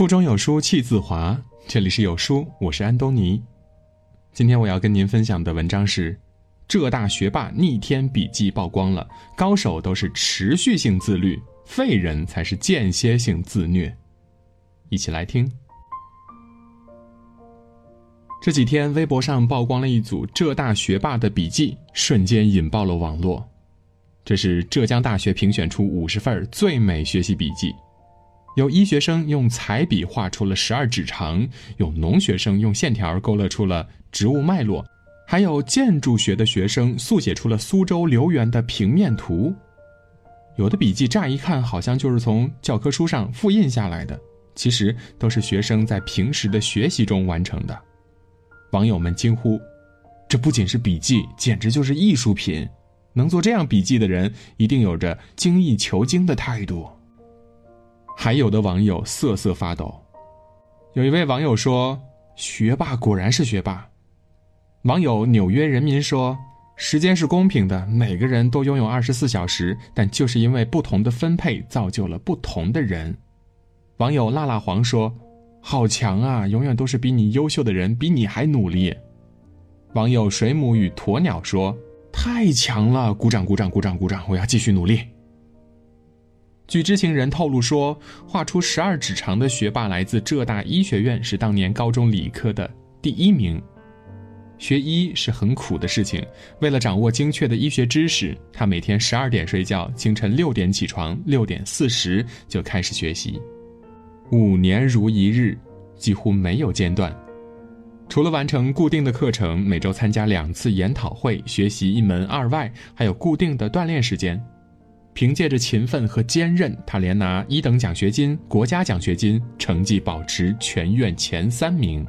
腹中有书气自华，这里是有书，我是安东尼。今天我要跟您分享的文章是：浙大学霸逆天笔记曝光了，高手都是持续性自律，废人才是间歇性自虐。一起来听。这几天，微博上曝光了一组浙大学霸的笔记，瞬间引爆了网络。这是浙江大学评选出五十份最美学习笔记。有医学生用彩笔画出了十二指肠，有农学生用线条勾勒出了植物脉络，还有建筑学的学生速写出了苏州留园的平面图。有的笔记乍一看好像就是从教科书上复印下来的，其实都是学生在平时的学习中完成的。网友们惊呼：“这不仅是笔记，简直就是艺术品！能做这样笔记的人，一定有着精益求精的态度。”还有的网友瑟瑟发抖，有一位网友说：“学霸果然是学霸。”网友纽约人民说：“时间是公平的，每个人都拥有二十四小时，但就是因为不同的分配，造就了不同的人。”网友辣辣黄说：“好强啊，永远都是比你优秀的人比你还努力。”网友水母与鸵鸟说：“太强了，鼓掌鼓掌鼓掌鼓掌，我要继续努力。”据知情人透露说，画出十二指肠的学霸来自浙大医学院，是当年高中理科的第一名。学医是很苦的事情，为了掌握精确的医学知识，他每天十二点睡觉，清晨六点起床，六点四十就开始学习，五年如一日，几乎没有间断。除了完成固定的课程，每周参加两次研讨会，学习一门二外，还有固定的锻炼时间。凭借着勤奋和坚韧，他连拿一等奖学金、国家奖学金，成绩保持全院前三名。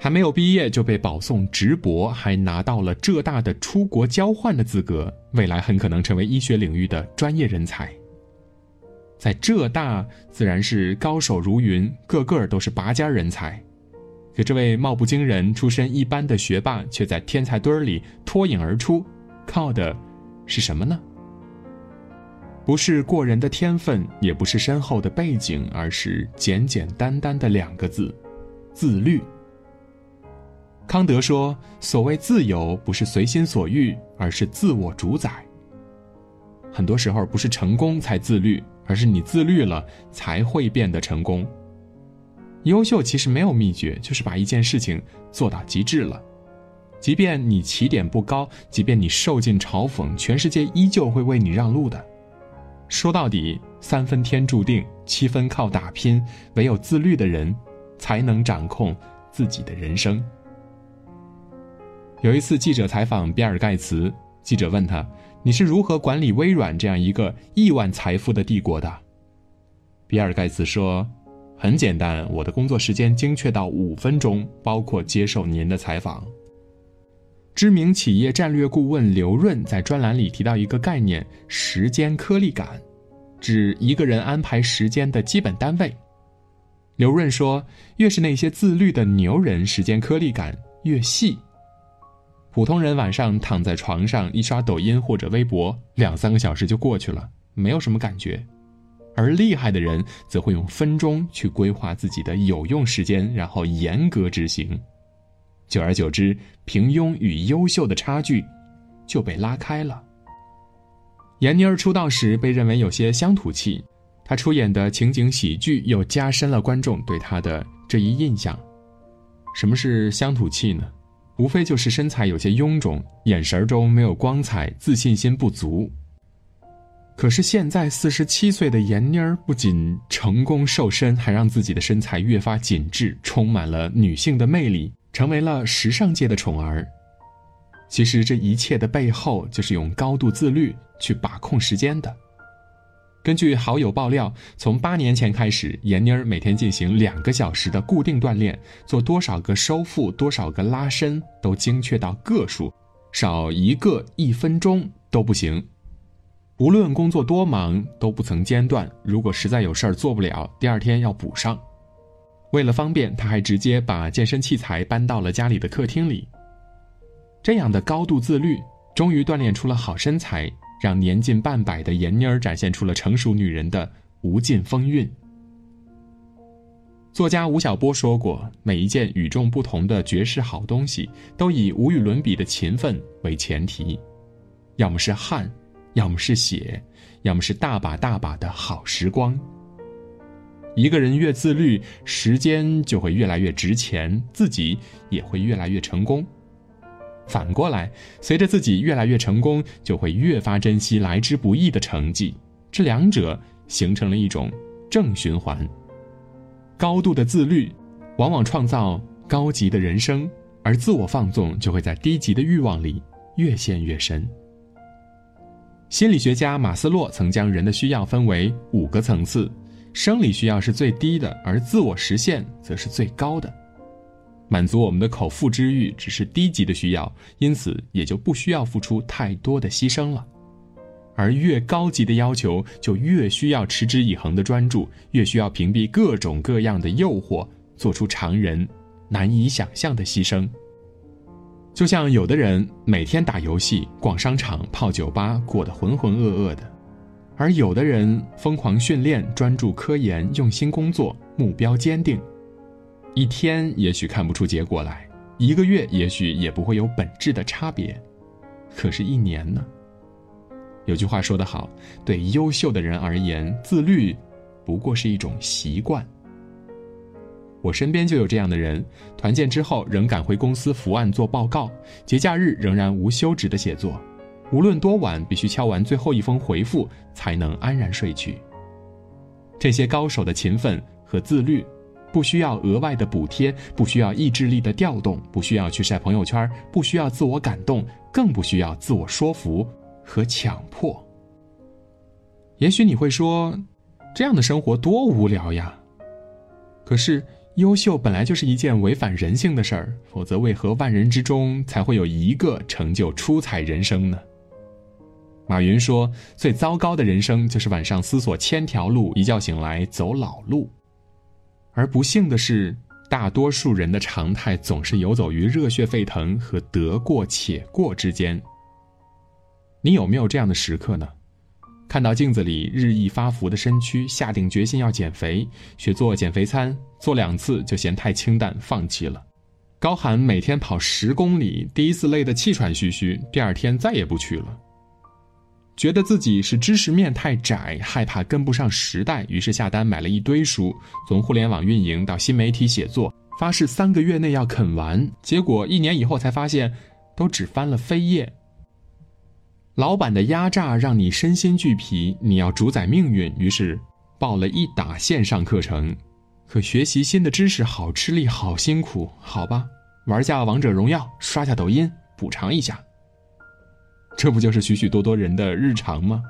还没有毕业就被保送直博，还拿到了浙大的出国交换的资格，未来很可能成为医学领域的专业人才。在浙大自然是高手如云，个个都是拔尖人才。可这位貌不惊人、出身一般的学霸，却在天才堆儿里脱颖而出，靠的是什么呢？不是过人的天分，也不是深厚的背景，而是简简单单的两个字：自律。康德说：“所谓自由，不是随心所欲，而是自我主宰。”很多时候，不是成功才自律，而是你自律了，才会变得成功。优秀其实没有秘诀，就是把一件事情做到极致了。即便你起点不高，即便你受尽嘲讽，全世界依旧会为你让路的。说到底，三分天注定，七分靠打拼。唯有自律的人，才能掌控自己的人生。有一次，记者采访比尔·盖茨，记者问他：“你是如何管理微软这样一个亿万财富的帝国的？”比尔·盖茨说：“很简单，我的工作时间精确到五分钟，包括接受您的采访。”知名企业战略顾问刘润在专栏里提到一个概念“时间颗粒感”，指一个人安排时间的基本单位。刘润说，越是那些自律的牛人，时间颗粒感越细。普通人晚上躺在床上一刷抖音或者微博，两三个小时就过去了，没有什么感觉；而厉害的人则会用分钟去规划自己的有用时间，然后严格执行。久而久之，平庸与优秀的差距就被拉开了。闫妮儿出道时被认为有些乡土气，她出演的情景喜剧又加深了观众对她的这一印象。什么是乡土气呢？无非就是身材有些臃肿，眼神中没有光彩，自信心不足。可是现在四十七岁的闫妮儿不仅成功瘦身，还让自己的身材越发紧致，充满了女性的魅力。成为了时尚界的宠儿。其实这一切的背后，就是用高度自律去把控时间的。根据好友爆料，从八年前开始，闫妮儿每天进行两个小时的固定锻炼，做多少个收腹、多少个拉伸，都精确到个数，少一个一分钟都不行。无论工作多忙，都不曾间断。如果实在有事儿做不了，第二天要补上。为了方便，他还直接把健身器材搬到了家里的客厅里。这样的高度自律，终于锻炼出了好身材，让年近半百的闫妮儿展现出了成熟女人的无尽风韵。作家吴晓波说过：“每一件与众不同的绝世好东西，都以无与伦比的勤奋为前提，要么是汗，要么是血，要么是大把大把的好时光。一个人越自律，时间就会越来越值钱，自己也会越来越成功。反过来，随着自己越来越成功，就会越发珍惜来之不易的成绩。这两者形成了一种正循环。”高度的自律，往往创造高级的人生，而自我放纵就会在低级的欲望里越陷越深。心理学家马斯洛曾将人的需要分为五个层次，生理需要是最低的，而自我实现则是最高的。满足我们的口腹之欲只是低级的需要，因此也就不需要付出太多的牺牲了。而越高级的要求，就越需要持之以恒的专注，越需要屏蔽各种各样的诱惑，做出常人难以想象的牺牲。就像有的人每天打游戏、逛商场、泡酒吧，过得浑浑噩噩的；而有的人疯狂训练、专注科研、用心工作，目标坚定。一天也许看不出结果来，一个月也许也不会有本质的差别，可是，一年呢？有句话说得好，对优秀的人而言，自律不过是一种习惯。我身边就有这样的人，团建之后仍赶回公司伏案做报告，节假日仍然无休止的写作，无论多晚，必须敲完最后一封回复才能安然睡去。这些高手的勤奋和自律，不需要额外的补贴，不需要意志力的调动，不需要去晒朋友圈，不需要自我感动，更不需要自我说服。和强迫。也许你会说，这样的生活多无聊呀。可是，优秀本来就是一件违反人性的事儿，否则为何万人之中才会有一个成就出彩人生呢？马云说：“最糟糕的人生就是晚上思索千条路，一觉醒来走老路。”而不幸的是，大多数人的常态总是游走于热血沸腾和得过且过之间。你有没有这样的时刻呢？看到镜子里日益发福的身躯，下定决心要减肥，学做减肥餐，做两次就嫌太清淡，放弃了。高喊每天跑十公里，第一次累得气喘吁吁，第二天再也不去了。觉得自己是知识面太窄，害怕跟不上时代，于是下单买了一堆书，从互联网运营到新媒体写作，发誓三个月内要啃完，结果一年以后才发现，都只翻了扉页。老板的压榨让你身心俱疲，你要主宰命运，于是报了一打线上课程。可学习新的知识好吃力，好辛苦，好吧，玩下王者荣耀，刷下抖音，补偿一下。这不就是许许多多人的日常吗？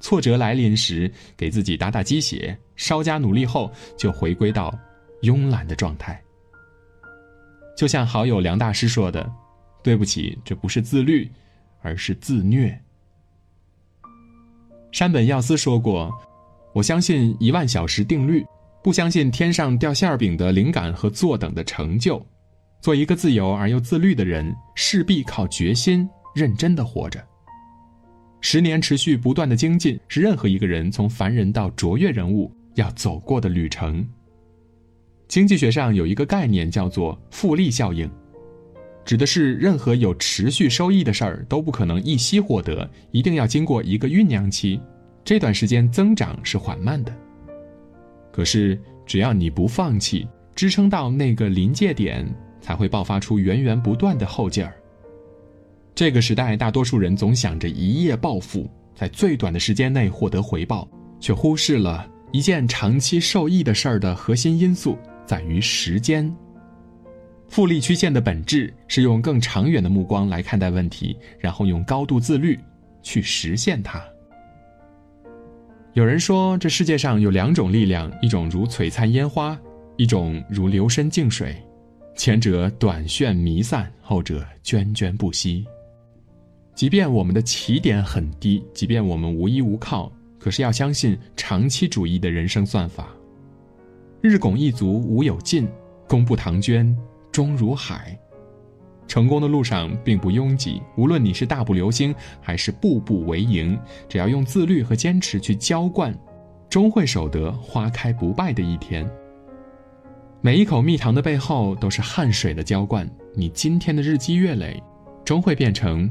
挫折来临时，给自己打打鸡血，稍加努力后，就回归到慵懒的状态。就像好友梁大师说的：“对不起，这不是自律。”而是自虐。山本耀司说过：“我相信一万小时定律，不相信天上掉馅饼的灵感和坐等的成就。做一个自由而又自律的人，势必靠决心认真的活着。十年持续不断的精进，是任何一个人从凡人到卓越人物要走过的旅程。经济学上有一个概念叫做复利效应。”指的是任何有持续收益的事儿都不可能一夕获得，一定要经过一个酝酿期，这段时间增长是缓慢的。可是只要你不放弃，支撑到那个临界点，才会爆发出源源不断的后劲儿。这个时代，大多数人总想着一夜暴富，在最短的时间内获得回报，却忽视了一件长期受益的事儿的核心因素在于时间。复利曲线的本质是用更长远的目光来看待问题，然后用高度自律去实现它。有人说，这世界上有两种力量，一种如璀璨烟花，一种如流深静水。前者短炫弥散，后者涓涓不息。即便我们的起点很低，即便我们无依无靠，可是要相信长期主义的人生算法。日拱一卒无有尽，功不唐捐。终如海，成功的路上并不拥挤。无论你是大步流星，还是步步为营，只要用自律和坚持去浇灌，终会守得花开不败的一天。每一口蜜糖的背后都是汗水的浇灌，你今天的日积月累，终会变成